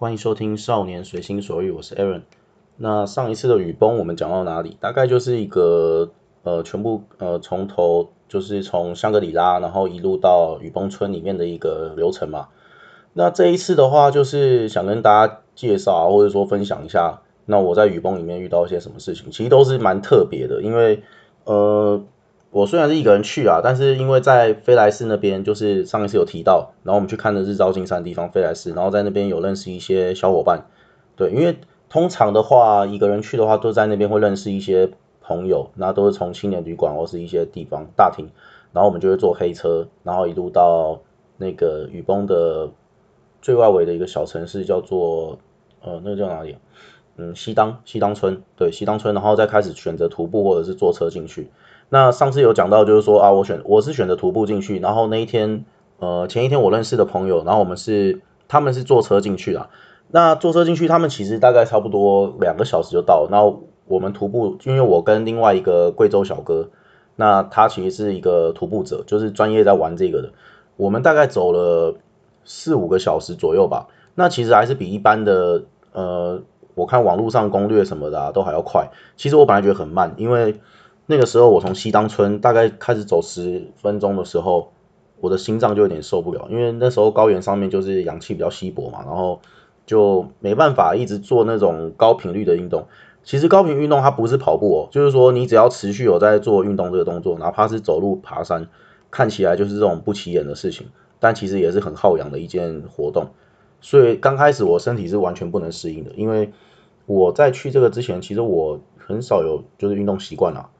欢迎收听《少年随心所欲》，我是 Aaron。那上一次的雨崩我们讲到哪里？大概就是一个呃，全部呃从头就是从香格里拉，然后一路到雨崩村里面的一个流程嘛。那这一次的话，就是想跟大家介绍，或者说分享一下，那我在雨崩里面遇到一些什么事情，其实都是蛮特别的，因为呃。我虽然是一个人去啊，但是因为在飞来寺那边，就是上一次有提到，然后我们去看的日照金山的地方飞来寺，然后在那边有认识一些小伙伴，对，因为通常的话一个人去的话，都在那边会认识一些朋友，那都是从青年旅馆或是一些地方大厅，然后我们就会坐黑车，然后一路到那个雨崩的最外围的一个小城市，叫做呃那个叫哪里？嗯，西当西当村，对，西当村，然后再开始选择徒步或者是坐车进去。那上次有讲到，就是说啊，我选我是选择徒步进去，然后那一天，呃，前一天我认识的朋友，然后我们是他们是坐车进去的。那坐车进去，他们其实大概差不多两个小时就到。然后我们徒步，因为我跟另外一个贵州小哥，那他其实是一个徒步者，就是专业在玩这个的。我们大概走了四五个小时左右吧。那其实还是比一般的，呃，我看网络上攻略什么的都还要快。其实我本来觉得很慢，因为。那个时候我从西当村大概开始走十分钟的时候，我的心脏就有点受不了，因为那时候高原上面就是氧气比较稀薄嘛，然后就没办法一直做那种高频率的运动。其实高频运动它不是跑步哦，就是说你只要持续有在做运动这个动作，哪怕是走路、爬山，看起来就是这种不起眼的事情，但其实也是很耗氧的一件活动。所以刚开始我身体是完全不能适应的，因为我在去这个之前，其实我很少有就是运动习惯啦。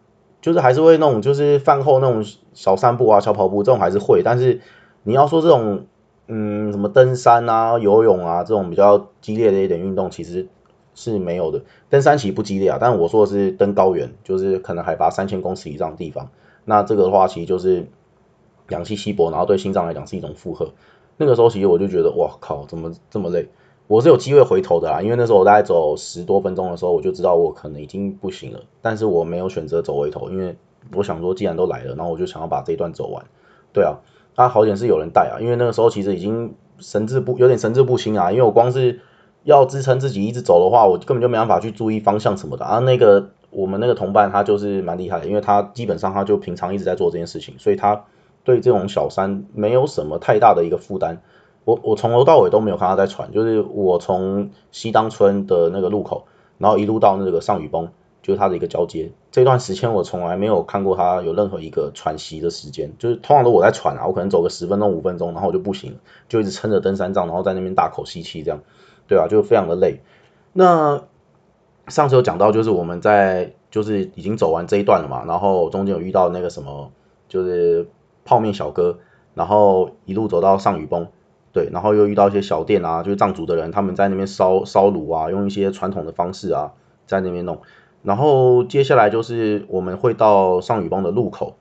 就是还是会那种，就是饭后那种小散步啊、小跑步这种还是会，但是你要说这种，嗯，什么登山啊、游泳啊这种比较激烈的一点运动，其实是没有的。登山其实不激烈啊，但是我说的是登高原，就是可能海拔三千公尺以上的地方，那这个的话其实就是氧气稀薄，然后对心脏来讲是一种负荷。那个时候其实我就觉得，哇靠，怎么这么累？我是有机会回头的啦，因为那时候我大概走十多分钟的时候，我就知道我可能已经不行了。但是我没有选择走回头，因为我想说，既然都来了，然后我就想要把这一段走完。对啊，啊好点是有人带啊，因为那个时候其实已经神志不有点神志不清啊，因为我光是要支撑自己一直走的话，我根本就没办法去注意方向什么的啊。那个我们那个同伴他就是蛮厉害的，因为他基本上他就平常一直在做这件事情，所以他对这种小山没有什么太大的一个负担。我我从头到尾都没有看他在喘，就是我从西当村的那个路口，然后一路到那个上雨崩，就是他的一个交接，这段时间我从来没有看过他有任何一个喘息的时间，就是通常都我在喘啊，我可能走个十分钟五分钟，然后我就不行，就一直撑着登山杖，然后在那边大口吸气这样，对啊，就非常的累。那上次有讲到，就是我们在就是已经走完这一段了嘛，然后中间有遇到那个什么，就是泡面小哥，然后一路走到上雨崩。对，然后又遇到一些小店啊，就是藏族的人，他们在那边烧烧炉啊，用一些传统的方式啊，在那边弄。然后接下来就是我们会到上雨崩的路口，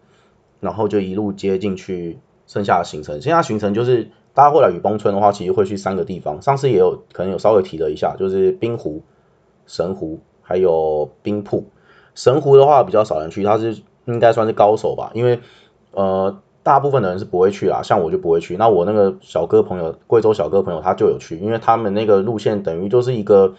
然后就一路接进去剩下的行程。剩下行程就是大家过来雨崩村的话，其实会去三个地方。上次也有可能有稍微提了一下，就是冰湖、神湖还有冰瀑。神湖的话比较少人去，它是应该算是高手吧，因为呃。大部分的人是不会去啦，像我就不会去。那我那个小哥朋友，贵州小哥朋友他就有去，因为他们那个路线等于就是一个，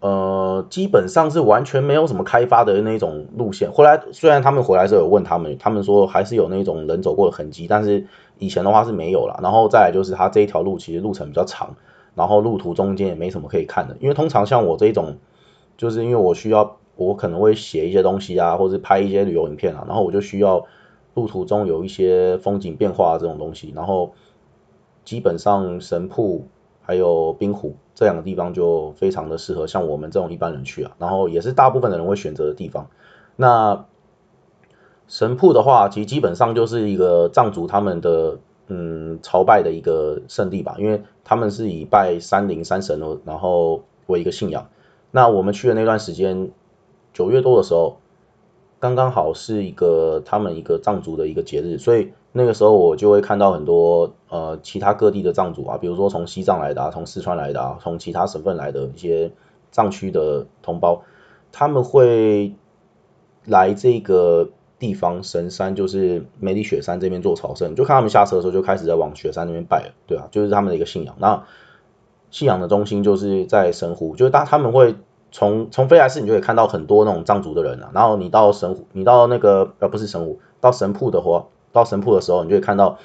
呃，基本上是完全没有什么开发的那种路线。后来虽然他们回来时候有问他们，他们说还是有那种人走过的痕迹，但是以前的话是没有了。然后再来就是他这一条路其实路程比较长，然后路途中间也没什么可以看的。因为通常像我这种，就是因为我需要我可能会写一些东西啊，或者拍一些旅游影片啊，然后我就需要。路途中有一些风景变化这种东西，然后基本上神瀑还有冰湖这两个地方就非常的适合像我们这种一般人去啊，然后也是大部分的人会选择的地方。那神瀑的话，其实基本上就是一个藏族他们的嗯朝拜的一个圣地吧，因为他们是以拜山林山神的，然后为一个信仰。那我们去的那段时间，九月多的时候。刚刚好是一个他们一个藏族的一个节日，所以那个时候我就会看到很多呃其他各地的藏族啊，比如说从西藏来的啊，从四川来的啊，从其他省份来的一些藏区的同胞，他们会来这个地方神山，就是梅里雪山这边做朝圣，就看他们下车的时候就开始在往雪山那边拜了，对啊，就是他们的一个信仰。那信仰的中心就是在神湖，就是当他们会从从飞来寺，你就可以看到很多那种藏族的人啊。然后你到神，你到那个呃不是神湖，到神铺的话，到神铺的时候，你就会看到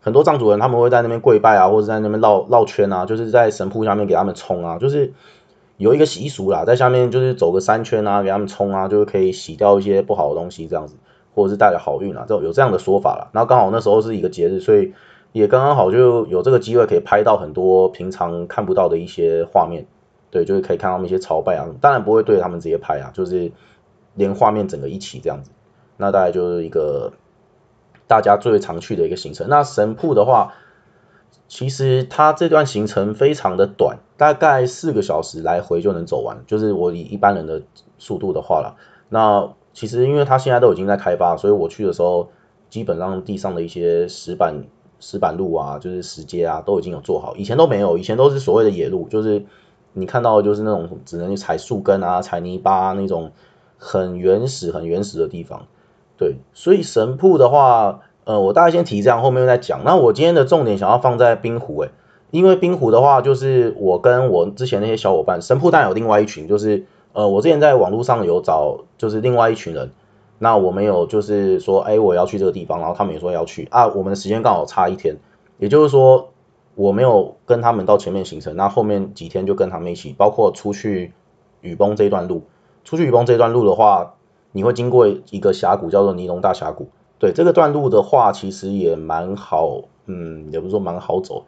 很多藏族人，他们会在那边跪拜啊，或者在那边绕绕圈啊，就是在神铺下面给他们冲啊，就是有一个习俗啦，在下面就是走个三圈啊，给他们冲啊，就是可以洗掉一些不好的东西这样子，或者是带来好运啊，这有这样的说法啦。然后刚好那时候是一个节日，所以。也刚刚好就有这个机会可以拍到很多平常看不到的一些画面，对，就是可以看到那些朝拜啊，当然不会对着他们直接拍啊，就是连画面整个一起这样子，那大概就是一个大家最常去的一个行程。那神铺的话，其实它这段行程非常的短，大概四个小时来回就能走完，就是我以一般人的速度的话了。那其实因为它现在都已经在开发，所以我去的时候基本上地上的一些石板。石板路啊，就是石阶啊，都已经有做好，以前都没有，以前都是所谓的野路，就是你看到的就是那种只能去踩树根啊、踩泥巴那种很原始、很原始的地方。对，所以神瀑的话，呃，我大概先提这样，后面再讲。那我今天的重点想要放在冰湖，诶，因为冰湖的话，就是我跟我之前那些小伙伴，神瀑当然有另外一群，就是呃，我之前在网络上有找，就是另外一群人。那我们有就是说，哎，我要去这个地方，然后他们也说要去啊。我们的时间刚好差一天，也就是说，我没有跟他们到前面行程，那后面几天就跟他们一起，包括出去雨崩这一段路。出去雨崩这一段路的话，你会经过一个峡谷，叫做尼龙大峡谷。对这个段路的话，其实也蛮好，嗯，也不是说蛮好走，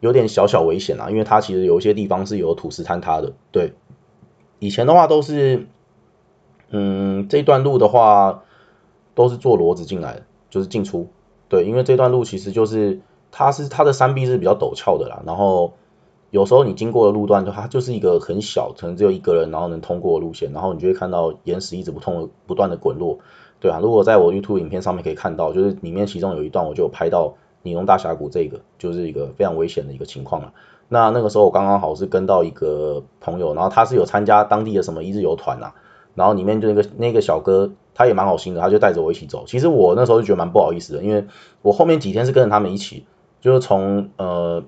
有点小小危险啊，因为它其实有一些地方是有土石坍塌的。对，以前的话都是。嗯，这段路的话都是坐骡子进来，就是进出。对，因为这段路其实就是它是它的山壁是比较陡峭的啦，然后有时候你经过的路段就，它就是一个很小，可能只有一个人然后能通过的路线，然后你就会看到岩石一直不痛不断的滚落。对啊，如果在我 YouTube 影片上面可以看到，就是里面其中有一段我就有拍到尼龙大峡谷这个，就是一个非常危险的一个情况了。那那个时候我刚刚好是跟到一个朋友，然后他是有参加当地的什么一日游团呐。然后里面就那个那个小哥，他也蛮好心的，他就带着我一起走。其实我那时候就觉得蛮不好意思的，因为我后面几天是跟着他们一起，就是从呃，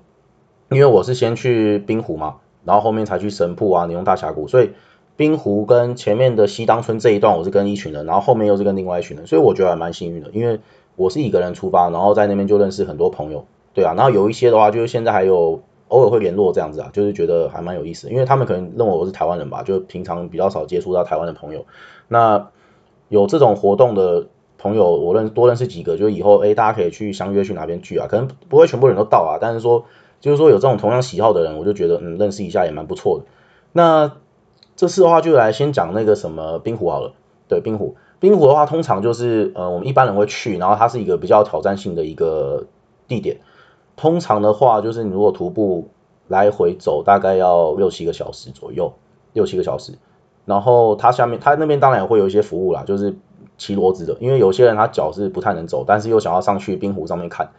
因为我是先去冰湖嘛，然后后面才去神瀑啊、尼龙大峡谷，所以冰湖跟前面的西当村这一段我是跟一群人，然后后面又是跟另外一群人，所以我觉得还蛮幸运的，因为我是一个人出发，然后在那边就认识很多朋友，对啊，然后有一些的话就是现在还有。偶尔会联络这样子啊，就是觉得还蛮有意思，因为他们可能认为我是台湾人吧，就平常比较少接触到台湾的朋友。那有这种活动的朋友，我认多认识几个，就以后哎，大家可以去相约去哪边聚啊？可能不会全部人都到啊，但是说就是说有这种同样喜好的人，我就觉得嗯，认识一下也蛮不错的。那这次的话，就来先讲那个什么冰湖好了。对，冰湖，冰湖的话，通常就是呃，我们一般人会去，然后它是一个比较挑战性的一个地点。通常的话，就是你如果徒步来回走，大概要六七个小时左右，六七个小时。然后它下面，它那边当然也会有一些服务啦，就是骑骡子的，因为有些人他脚是不太能走，但是又想要上去冰湖上面看。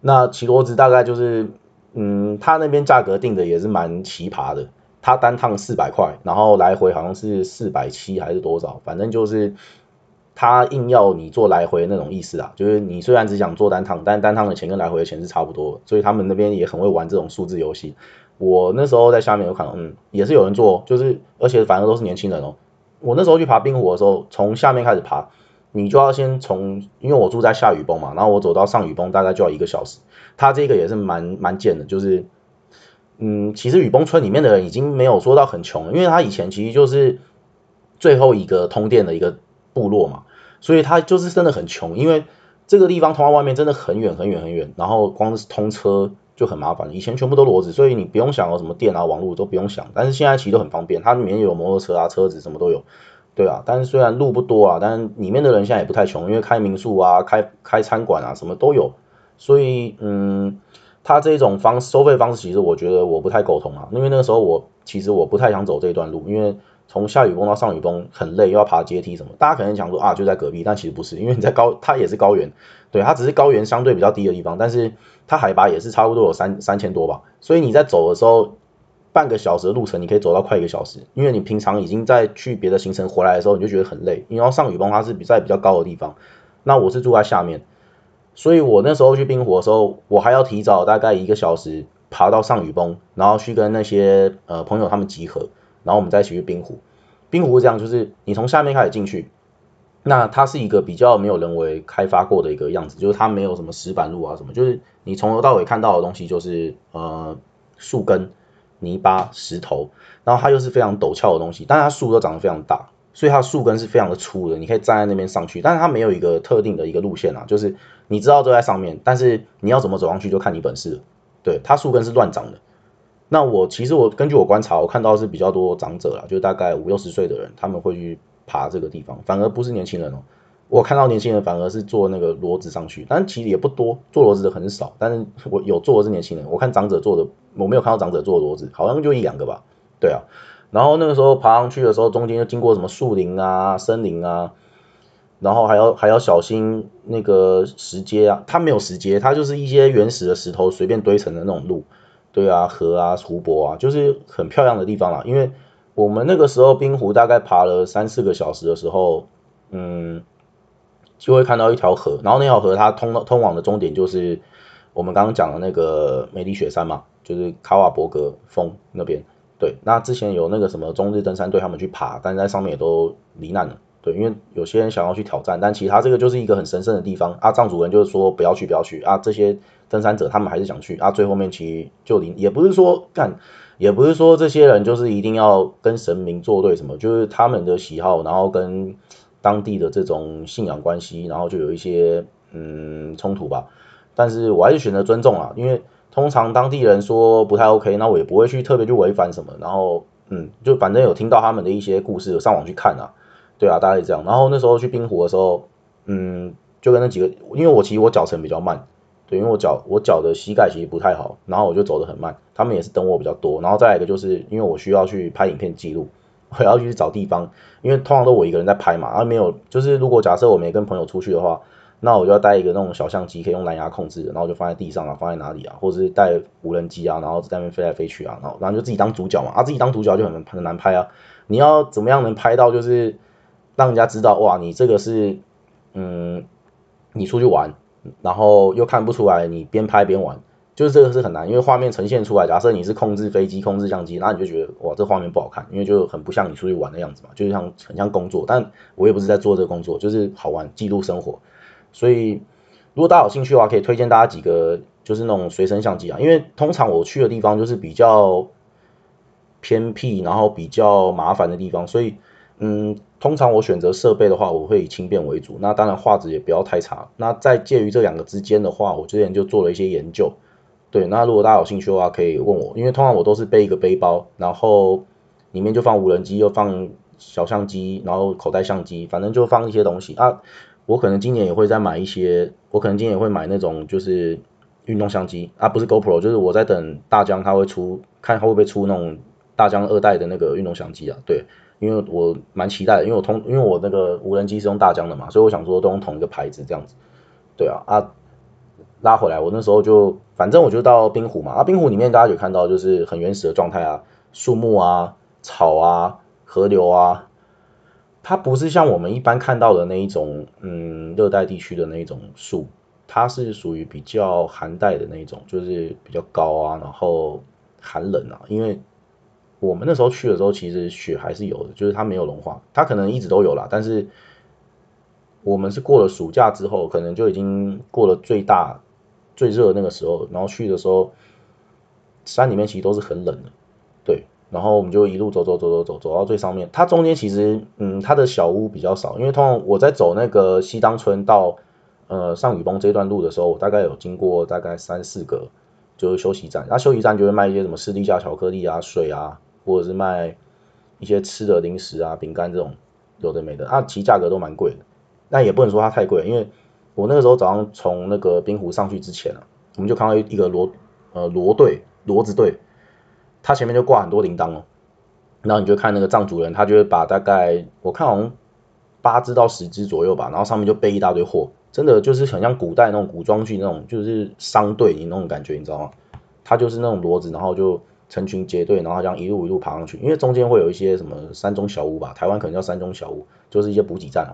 那骑骡子大概就是，嗯，他那边价格定的也是蛮奇葩的，他单趟四百块，然后来回好像是四百七还是多少，反正就是。他硬要你做来回那种意思啊，就是你虽然只想做单趟，但单趟的钱跟来回的钱是差不多，所以他们那边也很会玩这种数字游戏。我那时候在下面有看到，嗯，也是有人做，就是而且反正都是年轻人哦。我那时候去爬冰湖的时候，从下面开始爬，你就要先从，因为我住在下雨崩嘛，然后我走到上雨崩大概就要一个小时。它这个也是蛮蛮贱的，就是，嗯，其实雨崩村里面的人已经没有说到很穷，因为他以前其实就是最后一个通电的一个部落嘛。所以他就是真的很穷，因为这个地方通到外面真的很远很远很远，然后光是通车就很麻烦。以前全部都骡子，所以你不用想有什么电啊、网络都不用想。但是现在其实都很方便，它里面有摩托车啊、车子什么都有，对啊。但是虽然路不多啊，但是里面的人现在也不太穷，因为开民宿啊、开开餐馆啊什么都有。所以嗯，他这种方收费方式，其实我觉得我不太沟通啊，因为那个时候我其实我不太想走这段路，因为。从下雨崩到上雨崩很累，又要爬阶梯什么，大家可能想说啊就在隔壁，但其实不是，因为你在高，它也是高原，对，它只是高原相对比较低的地方，但是它海拔也是差不多有三三千多吧，所以你在走的时候，半个小时的路程你可以走到快一个小时，因为你平常已经在去别的行程回来的时候你就觉得很累，因为上雨崩它是比在比较高的地方，那我是住在下面，所以我那时候去冰湖的时候，我还要提早大概一个小时爬到上雨崩，然后去跟那些呃朋友他们集合，然后我们再一起去冰湖。冰湖是这样，就是你从下面开始进去，那它是一个比较没有人为开发过的一个样子，就是它没有什么石板路啊什么，就是你从头到尾看到的东西就是呃树根、泥巴、石头，然后它又是非常陡峭的东西，但是它树都长得非常大，所以它树根是非常的粗的，你可以站在那边上去，但是它没有一个特定的一个路线啊，就是你知道都在上面，但是你要怎么走上去就看你本事。对，它树根是乱长的。那我其实我根据我观察，我看到是比较多长者啦，就大概五六十岁的人，他们会去爬这个地方，反而不是年轻人哦。我看到年轻人反而是坐那个骡子上去，但其实也不多，坐骡子的很少。但是我有坐的是年轻人，我看长者坐的，我没有看到长者坐骡子，好像就一两个吧。对啊，然后那个时候爬上去的时候，中间又经过什么树林啊、森林啊，然后还要还要小心那个石阶啊，它没有石阶，它就是一些原始的石头随便堆成的那种路。对啊，河啊，湖泊啊，就是很漂亮的地方啦。因为我们那个时候冰湖大概爬了三四个小时的时候，嗯，就会看到一条河，然后那条河它通通往的终点就是我们刚刚讲的那个梅里雪山嘛，就是卡瓦伯格峰那边。对，那之前有那个什么中日登山队他们去爬，但是在上面也都罹难了。对，因为有些人想要去挑战，但其他这个就是一个很神圣的地方啊。藏族人就是说不要去，不要去啊。这些登山者他们还是想去啊。最后面其实就离，也不是说干，也不是说这些人就是一定要跟神明作对什么，就是他们的喜好，然后跟当地的这种信仰关系，然后就有一些嗯冲突吧。但是我还是选择尊重啊，因为通常当地人说不太 OK，那我也不会去特别去违反什么。然后嗯，就反正有听到他们的一些故事，有上网去看啊。对啊，大概是这样。然后那时候去冰湖的时候，嗯，就跟那几个，因为我其实我脚程比较慢，对，因为我脚我脚的膝盖其实不太好，然后我就走得很慢。他们也是等我比较多。然后再一个就是因为我需要去拍影片记录，我要去找地方，因为通常都我一个人在拍嘛，然后没有，就是如果假设我没跟朋友出去的话，那我就要带一个那种小相机，可以用蓝牙控制，然后就放在地上啊，放在哪里啊，或者是带无人机啊，然后在那边飞来飞去啊，然后然后就自己当主角嘛，啊，自己当主角就很很难拍啊，你要怎么样能拍到就是。让人家知道哇，你这个是，嗯，你出去玩，然后又看不出来你边拍边玩，就是这个是很难，因为画面呈现出来，假设你是控制飞机、控制相机，那你就觉得哇，这画面不好看，因为就很不像你出去玩的样子嘛，就像很像工作，但我也不是在做这个工作，就是好玩，记录生活。所以如果大家有兴趣的话，可以推荐大家几个就是那种随身相机啊，因为通常我去的地方就是比较偏僻，然后比较麻烦的地方，所以。嗯，通常我选择设备的话，我会以轻便为主。那当然画质也不要太差。那在介于这两个之间的话，我之前就做了一些研究。对，那如果大家有兴趣的话，可以问我，因为通常我都是背一个背包，然后里面就放无人机，又放小相机，然后口袋相机，反正就放一些东西啊。我可能今年也会再买一些，我可能今年也会买那种就是运动相机啊，不是 GoPro，就是我在等大疆它会出，看它会不会出那种大疆二代的那个运动相机啊，对。因为我蛮期待的，因为我通，因为我那个无人机是用大疆的嘛，所以我想说都用同一个牌子这样子，对啊啊，拉回来，我那时候就反正我就到冰湖嘛，啊冰湖里面大家有看到就是很原始的状态啊，树木啊、草啊、河流啊，它不是像我们一般看到的那一种，嗯，热带地区的那一种树，它是属于比较寒带的那一种，就是比较高啊，然后寒冷啊，因为。我们那时候去的时候，其实雪还是有的，就是它没有融化，它可能一直都有啦。但是我们是过了暑假之后，可能就已经过了最大最热那个时候，然后去的时候，山里面其实都是很冷的，对。然后我们就一路走走走走走走到最上面，它中间其实嗯，它的小屋比较少，因为通常我在走那个西当村到呃上雨崩这段路的时候，我大概有经过大概三四个就是休息站，那休息站就会卖一些什么士力架巧克力啊、水啊。或者是卖一些吃的零食啊、饼干这种有的没的，啊，其实价格都蛮贵的。那也不能说它太贵，因为我那个时候早上从那个冰湖上去之前啊，我们就看到一个骡呃骡队骡子队，它前面就挂很多铃铛哦。然后你就看那个藏族人，他就会把大概我看好像八只到十只左右吧，然后上面就背一大堆货，真的就是很像古代那种古装剧那种，就是商队你那种感觉，你知道吗？它就是那种骡子，然后就。成群结队，然后这样一路一路爬上去，因为中间会有一些什么山中小屋吧，台湾可能叫山中小屋，就是一些补给站啊。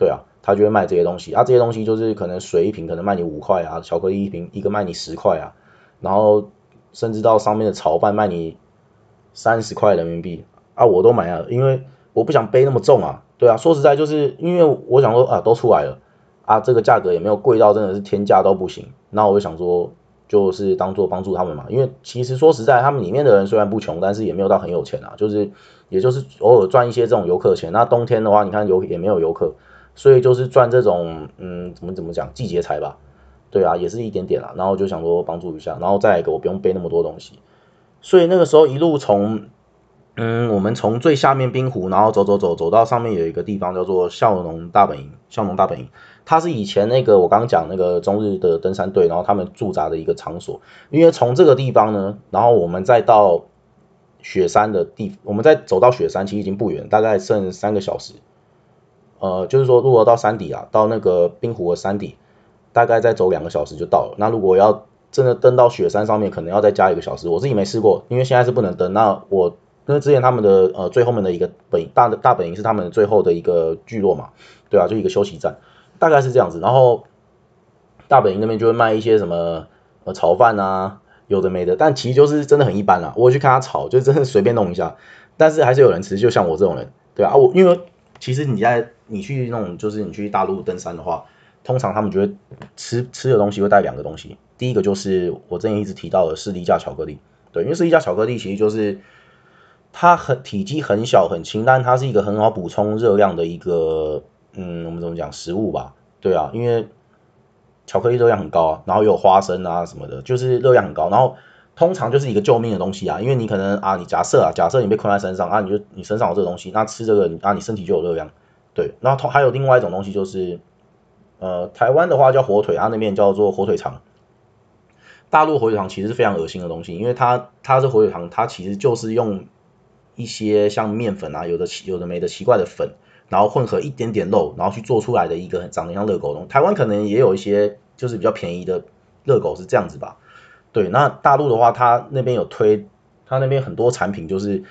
对啊，他就会卖这些东西啊，这些东西就是可能水一瓶可能卖你五块啊，巧克力一瓶一个卖你十块啊，然后甚至到上面的炒饭卖你三十块人民币啊，我都买了，因为我不想背那么重啊。对啊，说实在就是因为我想说啊，都出来了啊，这个价格也没有贵到真的是天价都不行。那我就想说，就是当做帮助他们嘛。因为其实说实在，他们里面的人虽然不穷，但是也没有到很有钱啊，就是也就是偶尔赚一些这种游客钱。那冬天的话，你看游也没有游客，所以就是赚这种嗯，怎么怎么讲季节财吧。对啊，也是一点点啦。然后就想说帮助一下，然后再一个我不用背那么多东西。所以那个时候一路从。嗯，我们从最下面冰湖，然后走走走，走到上面有一个地方叫做孝农大本营。孝农大本营，它是以前那个我刚刚讲那个中日的登山队，然后他们驻扎的一个场所。因为从这个地方呢，然后我们再到雪山的地，我们再走到雪山其实已经不远，大概剩三个小时。呃，就是说如果到山底啊，到那个冰湖的山底，大概再走两个小时就到了。那如果要真的登到雪山上面，可能要再加一个小时。我自己没试过，因为现在是不能登。那我。因为之前他们的呃最后面的一个本大的大本营是他们最后的一个聚落嘛，对啊，就一个休息站，大概是这样子。然后大本营那边就会卖一些什么呃炒饭啊，有的没的，但其实就是真的很一般啦。我去看他炒，就真的随便弄一下，但是还是有人吃，就像我这种人，对啊，我因为其实你在你去那种就是你去大陆登山的话，通常他们觉得吃吃的东西会带两个东西，第一个就是我之前一直提到的士力架巧克力，对，因为士力架巧克力其实就是。它很体积很小很轻，但它是一个很好补充热量的一个，嗯，我们怎么讲食物吧？对啊，因为巧克力热量很高啊，然后有花生啊什么的，就是热量很高。然后通常就是一个救命的东西啊，因为你可能啊，你假设啊，假设你被困在山上啊，你就你身上有这个东西，那吃这个啊，你身体就有热量。对，然后同还有另外一种东西就是，呃，台湾的话叫火腿，它那边叫做火腿肠。大陆火腿肠其实是非常恶心的东西，因为它它是火腿肠，它其实就是用。一些像面粉啊，有的奇有的没的奇怪的粉，然后混合一点点肉，然后去做出来的一个长得像热狗东西。台湾可能也有一些就是比较便宜的热狗是这样子吧。对，那大陆的话，它那边有推，它那边很多产品就是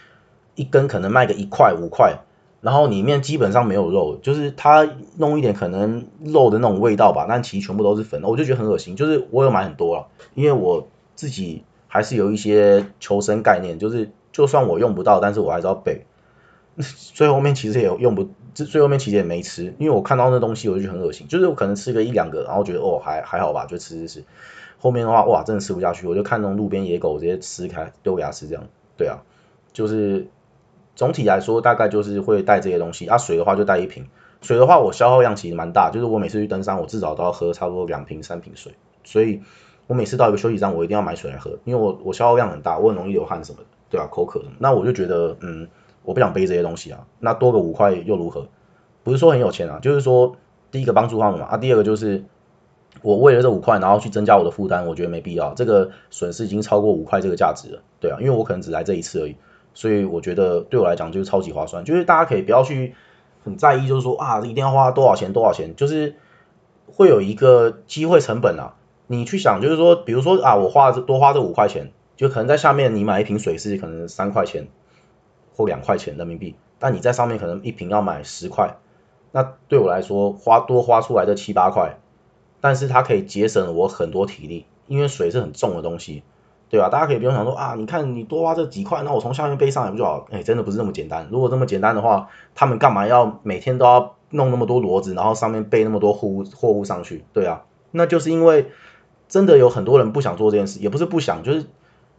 一根可能卖个一块五块，然后里面基本上没有肉，就是它弄一点可能肉的那种味道吧，但其实全部都是粉，我就觉得很恶心。就是我有买很多了，因为我自己还是有一些求生概念，就是。就算我用不到，但是我还是要背。最后面其实也有用不，最后面其实也没吃，因为我看到那东西我就觉得很恶心，就是我可能吃个一两个，然后觉得哦还还好吧，就吃吃吃。后面的话哇真的吃不下去，我就看那种路边野狗直接撕开丢给它吃这样。对啊，就是总体来说大概就是会带这些东西。啊水的话就带一瓶，水的话我消耗量其实蛮大，就是我每次去登山我至少都要喝差不多两瓶三瓶水，所以我每次到一个休息站我一定要买水来喝，因为我我消耗量很大，我很容易流汗什么的。对啊，口渴什么？那我就觉得，嗯，我不想背这些东西啊。那多个五块又如何？不是说很有钱啊，就是说第一个帮助他们嘛。啊，第二个就是我为了这五块，然后去增加我的负担，我觉得没必要。这个损失已经超过五块这个价值了。对啊，因为我可能只来这一次而已，所以我觉得对我来讲就是超级划算。就是大家可以不要去很在意，就是说啊，一定要花多少钱多少钱，就是会有一个机会成本啊。你去想，就是说，比如说啊，我花多花这五块钱。就可能在下面你买一瓶水是可能三块钱或两块钱人民币，但你在上面可能一瓶要买十块，那对我来说花多花出来的七八块，但是它可以节省我很多体力，因为水是很重的东西，对吧？大家可以不用想说啊，你看你多花这几块，那我从下面背上来不就好？哎，真的不是那么简单。如果这么简单的话，他们干嘛要每天都要弄那么多骡子，然后上面背那么多货物货物上去？对啊，那就是因为真的有很多人不想做这件事，也不是不想，就是。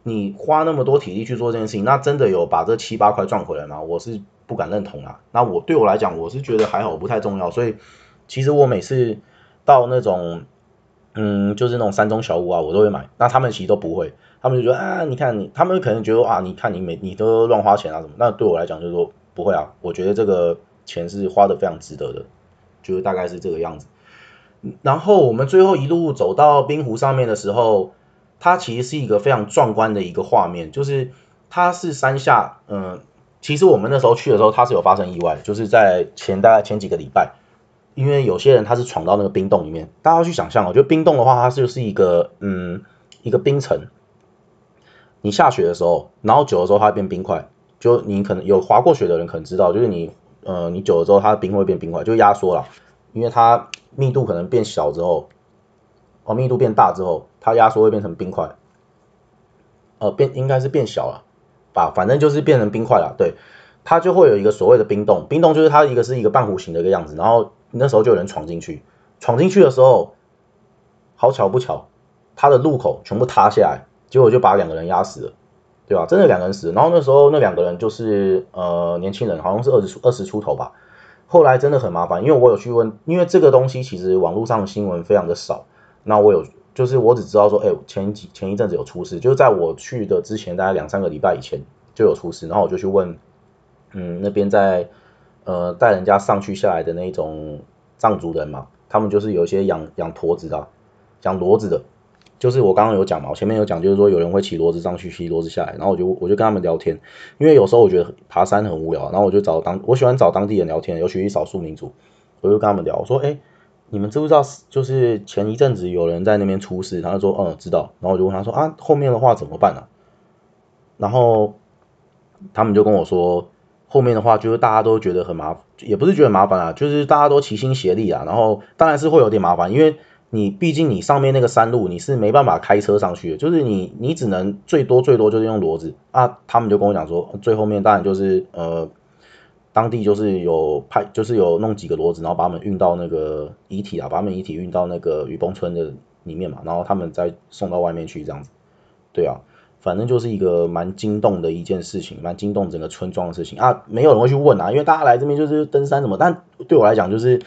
你花那么多体力去做这件事情，那真的有把这七八块赚回来吗？我是不敢认同啊。那我对我来讲，我是觉得还好，不太重要。所以其实我每次到那种，嗯，就是那种山中小屋啊，我都会买。那他们其实都不会，他们就觉得啊，你看你，他们可能觉得啊，你看你每你都乱花钱啊什么。那对我来讲就是说不会啊，我觉得这个钱是花的非常值得的，就是大概是这个样子。然后我们最后一路走到冰湖上面的时候。它其实是一个非常壮观的一个画面，就是它是山下，嗯，其实我们那时候去的时候，它是有发生意外，就是在前大概前几个礼拜，因为有些人他是闯到那个冰洞里面，大家去想象哦，就冰洞的话，它就是一个，嗯，一个冰层，你下雪的时候，然后久了之后它会变冰块，就你可能有滑过雪的人可能知道，就是你，呃，你久了之后它的冰会变冰块，就压缩了，因为它密度可能变小之后。哦，密度变大之后，它压缩会变成冰块。呃变应该是变小了吧，反正就是变成冰块了。对，它就会有一个所谓的冰洞，冰洞就是它一个是一个半弧形的一个样子，然后那时候就有人闯进去，闯进去的时候，好巧不巧，他的路口全部塌下来，结果就把两个人压死了，对吧？真的两个人死，然后那时候那两个人就是呃年轻人，好像是二十出二十出头吧。后来真的很麻烦，因为我有去问，因为这个东西其实网络上的新闻非常的少。那我有，就是我只知道说，哎，前几前一阵子有出事，就是在我去的之前，大概两三个礼拜以前就有出事。然后我就去问，嗯，那边在呃带人家上去下来的那种藏族人嘛，他们就是有一些养养驼子的，养骡子的。就是我刚刚有讲嘛，我前面有讲，就是说有人会骑骡子上去，骑骡子下来，然后我就我就跟他们聊天，因为有时候我觉得爬山很无聊，然后我就找当我喜欢找当地人聊天，尤其是少数民族，我就跟他们聊，我说，哎，你们知不知道，就是前一阵子有人在那边出事，他就说，嗯，知道，然后我就问他说，啊，后面的话怎么办呢？然后他们就跟我说，后面的话就是大家都觉得很麻，也不是觉得麻烦啊，就是大家都齐心协力啊，然后当然是会有点麻烦，因为。你毕竟你上面那个山路你是没办法开车上去的，就是你你只能最多最多就是用骡子啊。他们就跟我讲说，最后面当然就是呃，当地就是有派就是有弄几个骡子，然后把他们运到那个遗体啊，把他们遗体运到那个雨崩村的里面嘛，然后他们再送到外面去这样子。对啊，反正就是一个蛮惊动的一件事情，蛮惊动整个村庄的事情啊。没有人会去问啊，因为大家来这边就是登山什么，但对我来讲就是。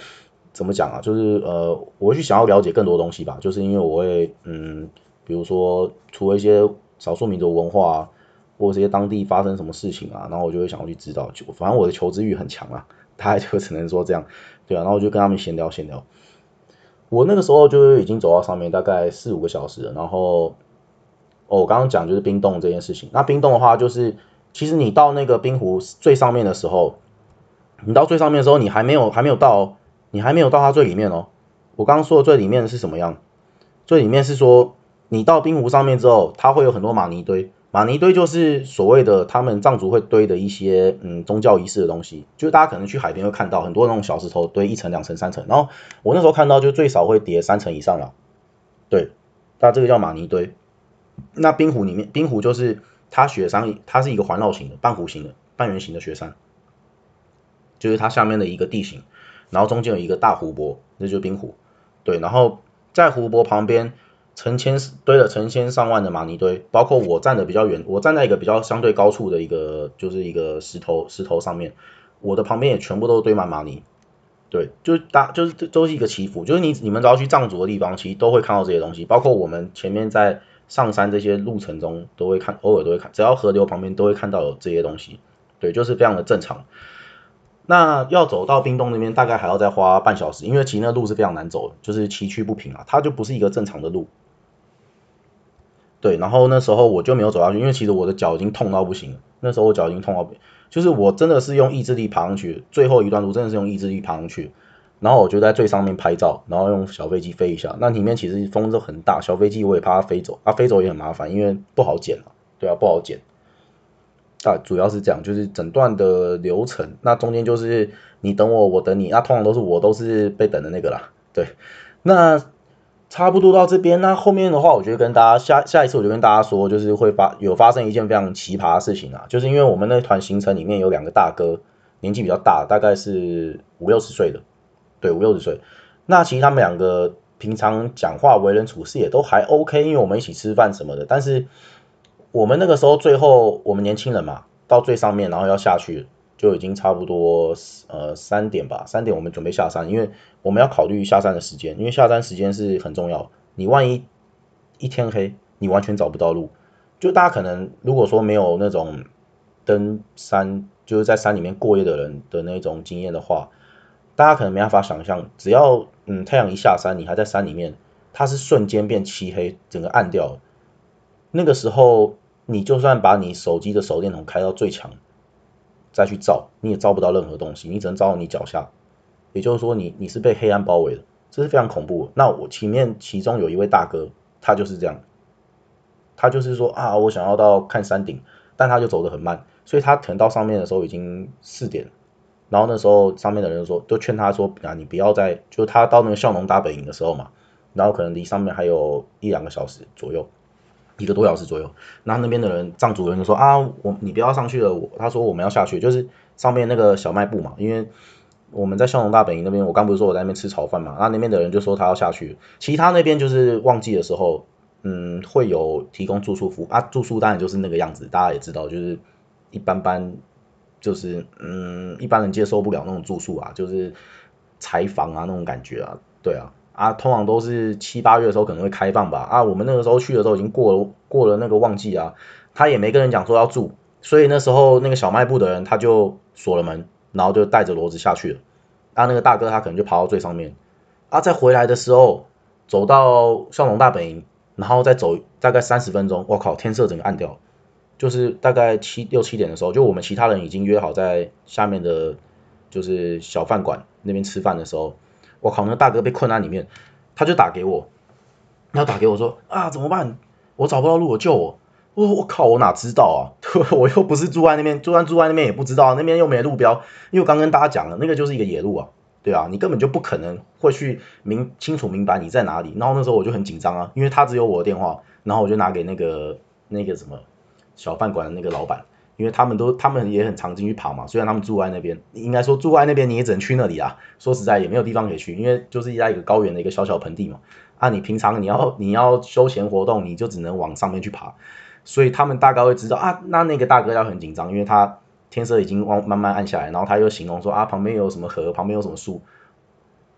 怎么讲啊？就是呃，我会去想要了解更多东西吧。就是因为我会嗯，比如说除了一些少数民族文化，或者这些当地发生什么事情啊，然后我就会想要去知道。就反正我的求知欲很强啊，大概就只能说这样，对啊。然后我就跟他们闲聊闲聊。我那个时候就已经走到上面大概四五个小时了。然后哦，我刚刚讲就是冰洞这件事情。那冰洞的话，就是其实你到那个冰湖最上面的时候，你到最上面的时候，你还没有还没有到。你还没有到它最里面哦。我刚刚说的最里面是什么样？最里面是说，你到冰湖上面之后，它会有很多玛尼堆。玛尼堆就是所谓的他们藏族会堆的一些嗯宗教仪式的东西。就是大家可能去海边会看到很多那种小石头堆一层、两层、三层。然后我那时候看到就最少会叠三层以上了。对，那这个叫玛尼堆。那冰湖里面，冰湖就是它雪山，它是一个环绕型的半弧形的半圆形的雪山，就是它下面的一个地形。然后中间有一个大湖泊，那就是冰湖，对。然后在湖泊旁边，成千堆了成千上万的玛尼堆，包括我站的比较远，我站在一个比较相对高处的一个，就是一个石头石头上面，我的旁边也全部都堆满玛尼，对，就大就是都是一个祈福，就是你你们只要去藏族的地方，其实都会看到这些东西，包括我们前面在上山这些路程中都会看，偶尔都会看，只要河流旁边都会看到有这些东西，对，就是非常的正常。那要走到冰洞那边，大概还要再花半小时，因为其实那路是非常难走的，就是崎岖不平啊，它就不是一个正常的路。对，然后那时候我就没有走下去，因为其实我的脚已经痛到不行。那时候我脚已经痛到，就是我真的是用意志力爬上去，最后一段路真的是用意志力爬上去。然后我就在最上面拍照，然后用小飞机飞一下。那里面其实风都很大，小飞机我也怕它飞走，它飞走也很麻烦，因为不好捡啊。对啊，不好捡。啊，主要是这样，就是整段的流程，那中间就是你等我，我等你，那通常都是我都是被等的那个啦。对，那差不多到这边，那后面的话，我就跟大家下下一次我就跟大家说，就是会发有发生一件非常奇葩的事情啊，就是因为我们那团行程里面有两个大哥，年纪比较大，大概是五六十岁的，对，五六十岁。那其实他们两个平常讲话、为人处事也都还 OK，因为我们一起吃饭什么的，但是。我们那个时候最后，我们年轻人嘛，到最上面，然后要下去，就已经差不多呃三点吧，三点我们准备下山，因为我们要考虑下山的时间，因为下山时间是很重要。你万一一天黑，你完全找不到路。就大家可能如果说没有那种登山，就是在山里面过夜的人的那种经验的话，大家可能没办法想象，只要嗯太阳一下山，你还在山里面，它是瞬间变漆黑，整个暗掉了。那个时候。你就算把你手机的手电筒开到最强，再去照，你也照不到任何东西，你只能照到你脚下。也就是说，你你是被黑暗包围的，这是非常恐怖。那我前面其中有一位大哥，他就是这样，他就是说啊，我想要到看山顶，但他就走得很慢，所以他可能到上面的时候已经四点了，然后那时候上面的人说，都劝他说啊，你不要再，就他到那个孝农大本营的时候嘛，然后可能离上面还有一两个小时左右。一个多小时左右。那那边的人藏族人就说啊，我你不要上去了，我他说我们要下去，就是上面那个小卖部嘛，因为我们在孝农大本营那边，我刚不是说我在那边吃炒饭嘛，那那边的人就说他要下去，其他那边就是旺季的时候，嗯，会有提供住宿服务啊，住宿当然就是那个样子，大家也知道，就是一般般，就是嗯，一般人接受不了那种住宿啊，就是柴房啊那种感觉啊，对啊。啊，通常都是七八月的时候可能会开放吧。啊，我们那个时候去的时候已经过了过了那个旺季啊，他也没跟人讲说要住，所以那时候那个小卖部的人他就锁了门，然后就带着骡子下去了。啊，那个大哥他可能就爬到最上面。啊，在回来的时候走到孝龙大本营，然后再走大概三十分钟，我靠，天色整个暗掉了，就是大概七六七点的时候，就我们其他人已经约好在下面的，就是小饭馆那边吃饭的时候。我靠，那大哥被困在里面，他就打给我，然后打给我说啊怎么办？我找不到路，我救我。我说我靠，我哪知道啊？我又不是住在那边，就算住在那边也不知道，那边又没路标。因为刚跟大家讲了，那个就是一个野路啊，对啊，你根本就不可能会去明清楚明白你在哪里。然后那时候我就很紧张啊，因为他只有我的电话，然后我就拿给那个那个什么小饭馆的那个老板。因为他们都，他们也很常进去跑嘛。虽然他们住在那边，应该说住在那边，你也只能去那里啊。说实在，也没有地方可以去，因为就是在一个高原的一个小小盆地嘛。啊，你平常你要你要休闲活动，你就只能往上面去爬。所以他们大概会知道啊，那那个大哥要很紧张，因为他天色已经往慢慢暗下来，然后他又形容说啊，旁边有什么河，旁边有什么树，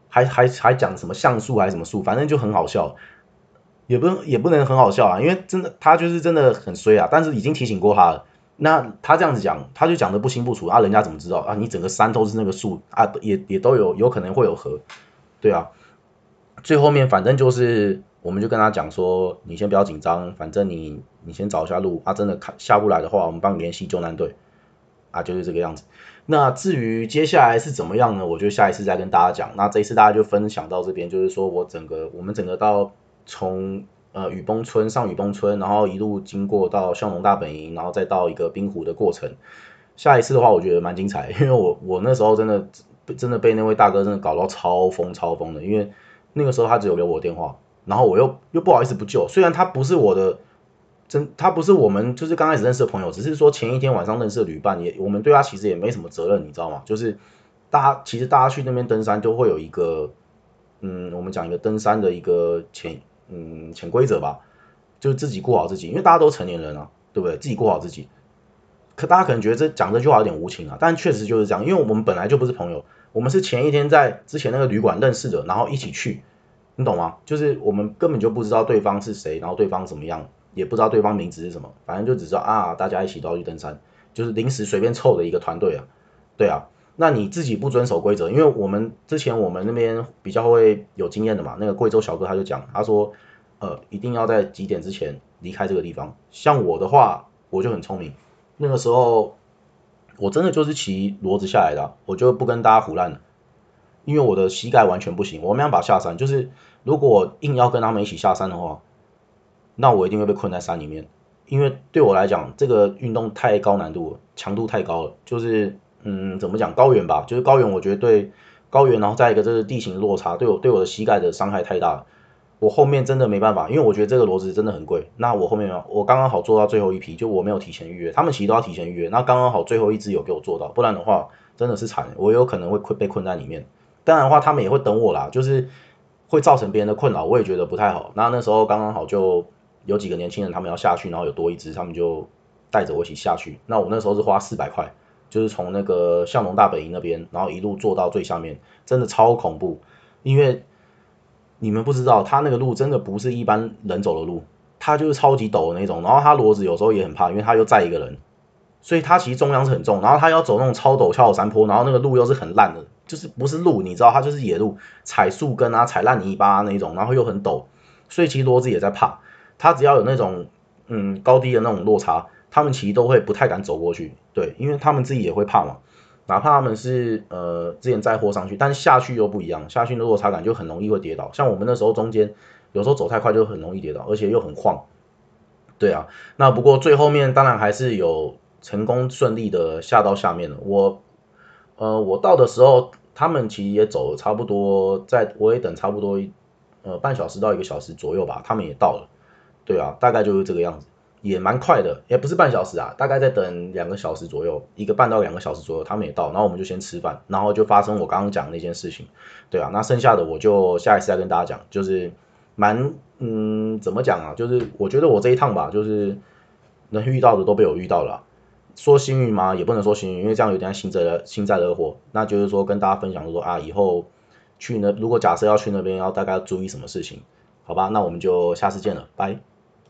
还还还讲什么橡树还是什么树，反正就很好笑，也不也不能很好笑啊，因为真的他就是真的很衰啊，但是已经提醒过他了。那他这样子讲，他就讲的不清不楚啊，人家怎么知道啊？你整个山都是那个树啊，也也都有有可能会有河，对啊。最后面反正就是，我们就跟他讲说，你先不要紧张，反正你你先找一下路啊，真的看下不来的话，我们帮你联系救难队啊，就是这个样子。那至于接下来是怎么样呢？我就下一次再跟大家讲。那这一次大家就分享到这边，就是说我整个我们整个到从。呃，雨崩村上雨崩村，然后一路经过到向龙大本营，然后再到一个冰湖的过程。下一次的话，我觉得蛮精彩，因为我我那时候真的真的被那位大哥真的搞到超疯超疯的，因为那个时候他只有留我电话，然后我又又不好意思不救，虽然他不是我的真，他不是我们就是刚开始认识的朋友，只是说前一天晚上认识的旅伴，也我们对他其实也没什么责任，你知道吗？就是大家其实大家去那边登山都会有一个，嗯，我们讲一个登山的一个前。嗯，潜规则吧，就是自己顾好自己，因为大家都成年人了，对不对？自己顾好自己。可大家可能觉得这讲这句话有点无情啊，但确实就是这样，因为我们本来就不是朋友，我们是前一天在之前那个旅馆认识的，然后一起去，你懂吗？就是我们根本就不知道对方是谁，然后对方怎么样，也不知道对方名字是什么，反正就只知道啊，大家一起都要去登山，就是临时随便凑的一个团队啊，对啊。那你自己不遵守规则，因为我们之前我们那边比较会有经验的嘛，那个贵州小哥他就讲，他说，呃，一定要在几点之前离开这个地方。像我的话，我就很聪明，那个时候我真的就是骑骡子下来的，我就不跟大家胡乱了，因为我的膝盖完全不行，我没办法下山。就是如果硬要跟他们一起下山的话，那我一定会被困在山里面，因为对我来讲，这个运动太高难度了，强度太高了，就是。嗯，怎么讲高原吧，就是高原，我觉得对高原，然后再一个就是地形落差，对我对我的膝盖的伤害太大了。我后面真的没办法，因为我觉得这个骡子真的很贵。那我后面我刚刚好做到最后一批，就我没有提前预约，他们其实都要提前预约。那刚刚好最后一只有给我做到，不然的话真的是惨，我有可能会困被困在里面。当然的话，他们也会等我啦，就是会造成别人的困扰，我也觉得不太好。那那时候刚刚好就有几个年轻人他们要下去，然后有多一只，他们就带着我一起下去。那我那时候是花四百块。就是从那个向龙大本营那边，然后一路坐到最下面，真的超恐怖。因为你们不知道，他那个路真的不是一般人走的路，他就是超级陡的那种。然后他骡子有时候也很怕，因为他又载一个人，所以他其实重量是很重。然后他要走那种超陡峭的山坡，然后那个路又是很烂的，就是不是路，你知道，它就是野路，踩树根啊，踩烂泥巴那种，然后又很陡，所以其实骡子也在怕。他只要有那种嗯高低的那种落差。他们其实都会不太敢走过去，对，因为他们自己也会怕嘛。哪怕他们是呃之前载货上去，但下去又不一样，下去的落差感就很容易会跌倒。像我们那时候中间有时候走太快就很容易跌倒，而且又很晃。对啊，那不过最后面当然还是有成功顺利的下到下面了。我呃我到的时候，他们其实也走了差不多，在我也等差不多呃半小时到一个小时左右吧，他们也到了。对啊，大概就是这个样子，也蛮快的，也不是半小时啊，大概在等两个小时左右，一个半到两个小时左右，他们也到，然后我们就先吃饭，然后就发生我刚刚讲那件事情，对啊，那剩下的我就下一次再跟大家讲，就是蛮嗯怎么讲啊，就是我觉得我这一趟吧，就是能遇到的都被我遇到了，说幸运吗？也不能说幸运，因为这样有点幸灾幸灾乐祸，那就是说跟大家分享说啊，以后去那如果假设要去那边，要大概注意什么事情，好吧？那我们就下次见了，拜。